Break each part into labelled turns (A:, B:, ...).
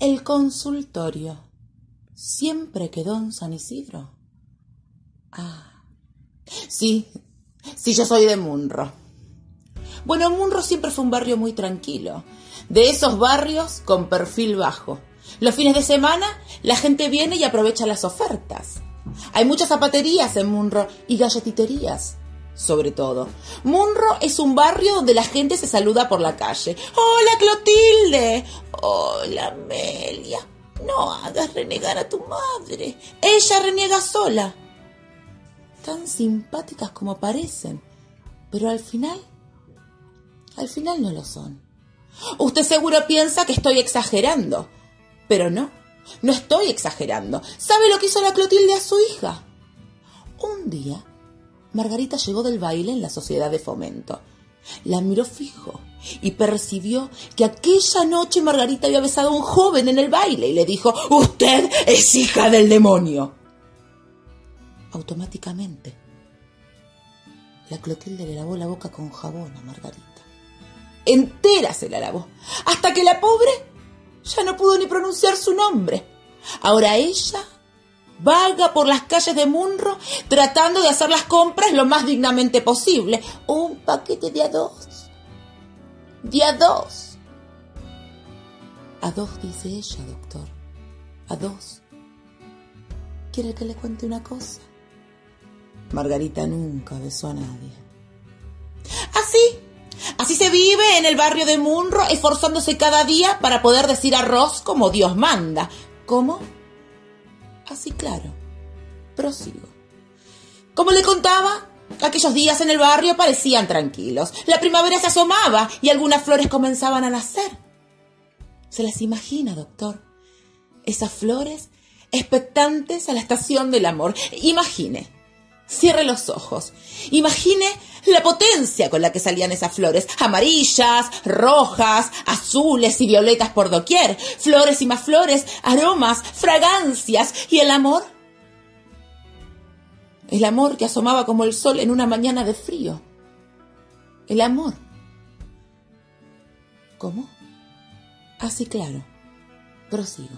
A: El consultorio siempre quedó en San Isidro. Ah, sí, sí, yo soy de Munro. Bueno, Munro siempre fue un barrio muy tranquilo, de esos barrios con perfil bajo. Los fines de semana la gente viene y aprovecha las ofertas. Hay muchas zapaterías en Munro y galletiterías, sobre todo. Munro es un barrio donde la gente se saluda por la calle. Hola Clotilde. Hola Amelia. No hagas renegar a tu madre. Ella reniega sola. Tan simpáticas como parecen. Pero al final, al final no lo son. Usted seguro piensa que estoy exagerando. Pero no, no estoy exagerando. ¿Sabe lo que hizo la Clotilde a su hija? Un día, Margarita llegó del baile en la sociedad de fomento. La miró fijo y percibió que aquella noche Margarita había besado a un joven en el baile y le dijo, Usted es hija del demonio. Automáticamente, la Clotilde le lavó la boca con jabón a Margarita. Entera se la lavó, hasta que la pobre ya no pudo ni pronunciar su nombre. Ahora ella vaga por las calles de Munro tratando de hacer las compras lo más dignamente posible. Un paquete de a dos. De a dos. A dos, dice ella, doctor. A dos. ¿Quiere que le cuente una cosa? Margarita nunca besó a nadie. Así, así se vive en el barrio de Munro, esforzándose cada día para poder decir arroz como Dios manda. ¿Cómo? Así claro. Prosigo. Como le contaba, aquellos días en el barrio parecían tranquilos. La primavera se asomaba y algunas flores comenzaban a nacer. ¿Se las imagina, doctor? Esas flores expectantes a la estación del amor. Imagine. Cierre los ojos. Imagine la potencia con la que salían esas flores, amarillas, rojas, azules y violetas por doquier, flores y más flores, aromas, fragancias y el amor. El amor que asomaba como el sol en una mañana de frío. El amor. ¿Cómo? Así claro. Prosigo.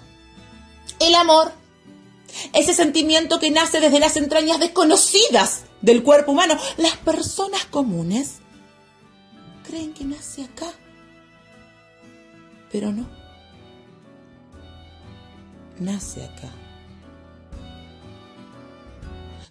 A: El amor ese sentimiento que nace desde las entrañas desconocidas del cuerpo humano. Las personas comunes creen que nace acá, pero no. Nace acá.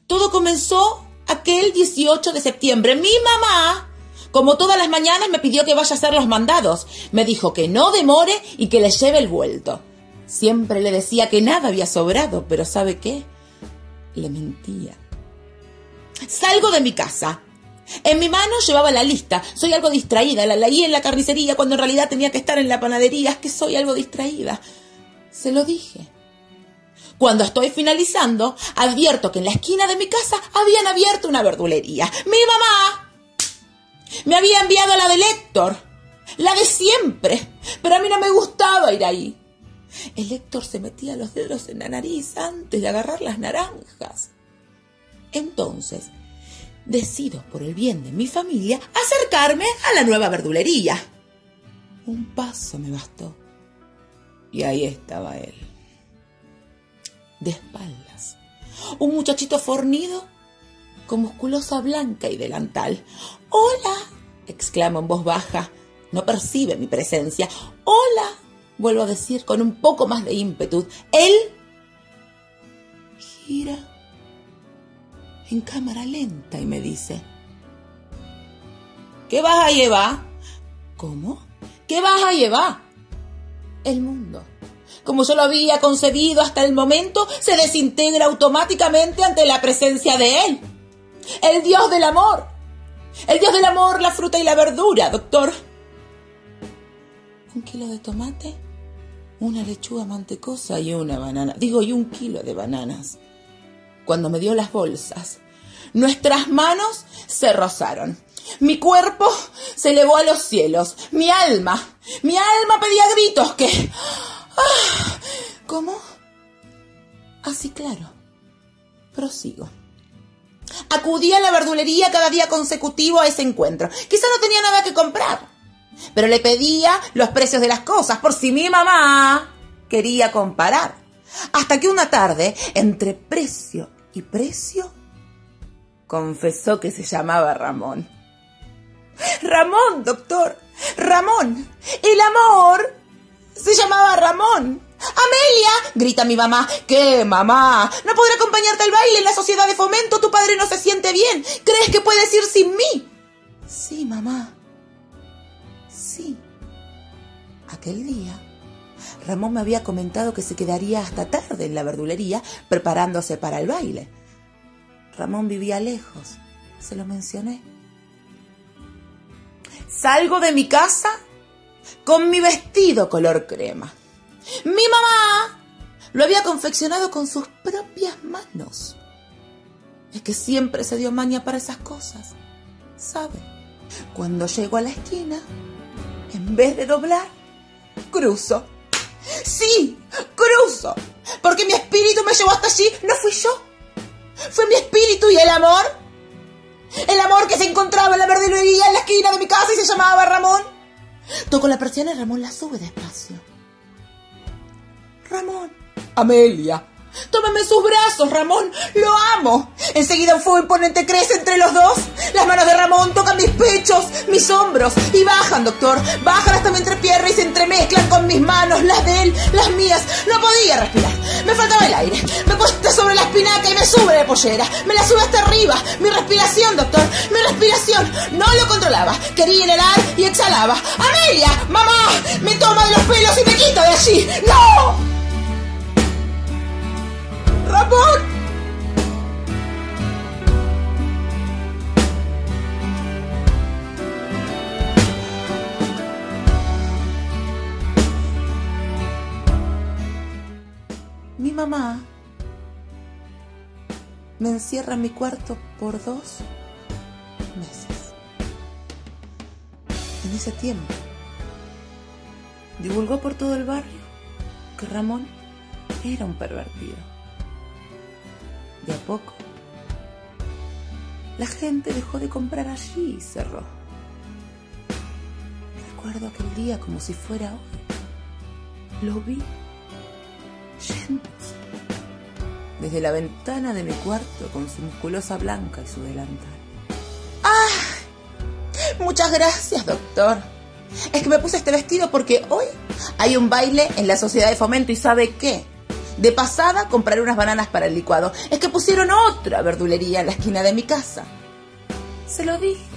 A: Todo comenzó aquel 18 de septiembre. Mi mamá, como todas las mañanas, me pidió que vaya a hacer los mandados. Me dijo que no demore y que le lleve el vuelto. Siempre le decía que nada había sobrado, pero ¿sabe qué? Le mentía. Salgo de mi casa. En mi mano llevaba la lista. Soy algo distraída. La leí en la carnicería cuando en realidad tenía que estar en la panadería. Es que soy algo distraída. Se lo dije. Cuando estoy finalizando, advierto que en la esquina de mi casa habían abierto una verdulería. Mi mamá me había enviado la de Héctor, la de siempre, pero a mí no me gustaba ir ahí. El Héctor se metía los dedos en la nariz antes de agarrar las naranjas. Entonces, decido por el bien de mi familia acercarme a la nueva verdulería. Un paso me bastó. Y ahí estaba él. De espaldas. Un muchachito fornido con musculosa blanca y delantal. ¡Hola! exclamo en voz baja. No percibe mi presencia. ¡Hola! Vuelvo a decir con un poco más de ímpetu, él gira en cámara lenta y me dice, ¿qué vas a llevar? ¿Cómo? ¿Qué vas a llevar? El mundo. Como yo lo había concebido hasta el momento, se desintegra automáticamente ante la presencia de él. El Dios del amor. El Dios del amor, la fruta y la verdura, doctor. ¿Un kilo de tomate? Una lechuga mantecosa y una banana, digo, y un kilo de bananas. Cuando me dio las bolsas, nuestras manos se rozaron. Mi cuerpo se elevó a los cielos. Mi alma, mi alma pedía gritos que... Ah, ¿Cómo? Así claro. Prosigo. Acudí a la verdulería cada día consecutivo a ese encuentro. Quizá no tenía nada que comprar pero le pedía los precios de las cosas por si mi mamá, quería comparar. Hasta que una tarde, entre precio y precio, confesó que se llamaba Ramón. Ramón, doctor, Ramón. El amor se llamaba Ramón. Amelia, grita mi mamá. ¿Qué, mamá? No podré acompañarte al baile en la sociedad de fomento. Tu padre no se siente bien. ¿Crees que puedes ir sin mí? Sí, mamá. Aquel día, Ramón me había comentado que se quedaría hasta tarde en la verdulería preparándose para el baile. Ramón vivía lejos. Se lo mencioné. Salgo de mi casa con mi vestido color crema. Mi mamá lo había confeccionado con sus propias manos. Es que siempre se dio maña para esas cosas. ¿Sabe? Cuando llego a la esquina, en vez de doblar, cruzo. Sí, cruzo. Porque mi espíritu me llevó hasta allí. No fui yo. Fue mi espíritu y el amor. El amor que se encontraba en la verdulería en la esquina de mi casa y se llamaba Ramón. Toco la persiana y Ramón la sube despacio. Ramón. Amelia. Tómame sus brazos, Ramón. Lo amo. Enseguida un fuego imponente crece entre los dos. Las manos de Ramón tocan mis pechos, mis hombros y bajan, doctor. Bajan hasta mi entrepierna y se entremezclan con mis manos, las de él, las mías. No podía respirar. Me faltaba el aire. Me cuesta sobre la espinaca y me sube de pollera. Me la sube hasta arriba. Mi respiración, doctor. Mi respiración. No lo controlaba. Quería inhalar y exhalaba. Amelia, mamá, me toma de los pelos y me quita de allí. ¡No! Mamá me encierra en mi cuarto por dos meses. En ese tiempo, divulgó por todo el barrio que Ramón era un pervertido de a poco. La gente dejó de comprar allí y cerró. Recuerdo aquel día como si fuera hoy. Lo vi yéndose desde la ventana de mi cuarto con su musculosa blanca y su delantal. ¡Ah! Muchas gracias, doctor. Es que me puse este vestido porque hoy hay un baile en la sociedad de fomento y ¿sabe qué? De pasada compraré unas bananas para el licuado. Es que pusieron otra verdulería en la esquina de mi casa. Se lo dije.